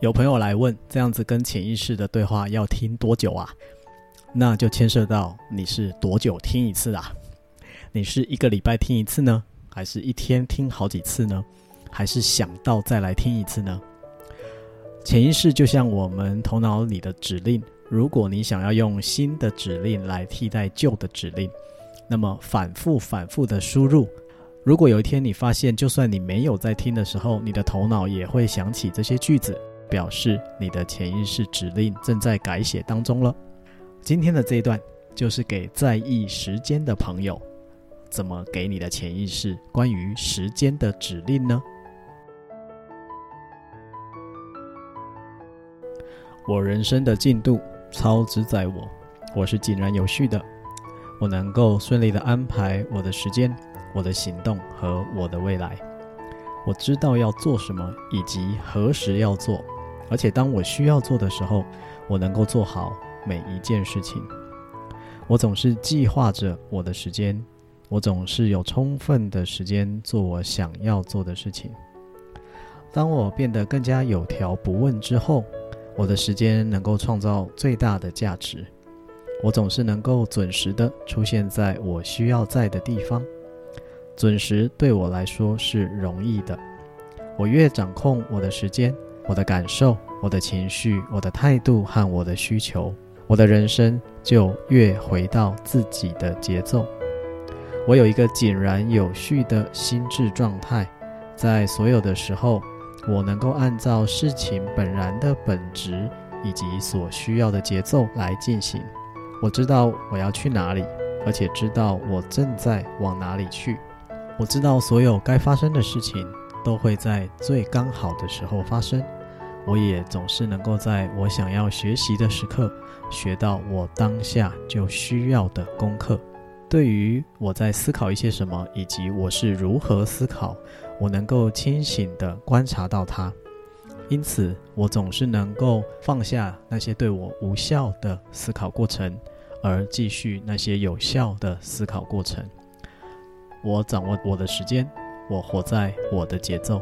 有朋友来问，这样子跟潜意识的对话要听多久啊？那就牵涉到你是多久听一次啊？你是一个礼拜听一次呢？还是一天听好几次呢？还是想到再来听一次呢？潜意识就像我们头脑里的指令，如果你想要用新的指令来替代旧的指令，那么反复反复的输入，如果有一天你发现，就算你没有在听的时候，你的头脑也会想起这些句子。表示你的潜意识指令正在改写当中了。今天的这一段就是给在意时间的朋友，怎么给你的潜意识关于时间的指令呢？我人生的进度操之在我，我是井然有序的，我能够顺利的安排我的时间、我的行动和我的未来。我知道要做什么以及何时要做。而且当我需要做的时候，我能够做好每一件事情。我总是计划着我的时间，我总是有充分的时间做我想要做的事情。当我变得更加有条不紊之后，我的时间能够创造最大的价值。我总是能够准时的出现在我需要在的地方。准时对我来说是容易的。我越掌控我的时间。我的感受、我的情绪、我的态度和我的需求，我的人生就越回到自己的节奏。我有一个井然有序的心智状态，在所有的时候，我能够按照事情本然的本质以及所需要的节奏来进行。我知道我要去哪里，而且知道我正在往哪里去。我知道所有该发生的事情都会在最刚好的时候发生。我也总是能够在我想要学习的时刻，学到我当下就需要的功课。对于我在思考一些什么，以及我是如何思考，我能够清醒地观察到它。因此，我总是能够放下那些对我无效的思考过程，而继续那些有效的思考过程。我掌握我的时间，我活在我的节奏。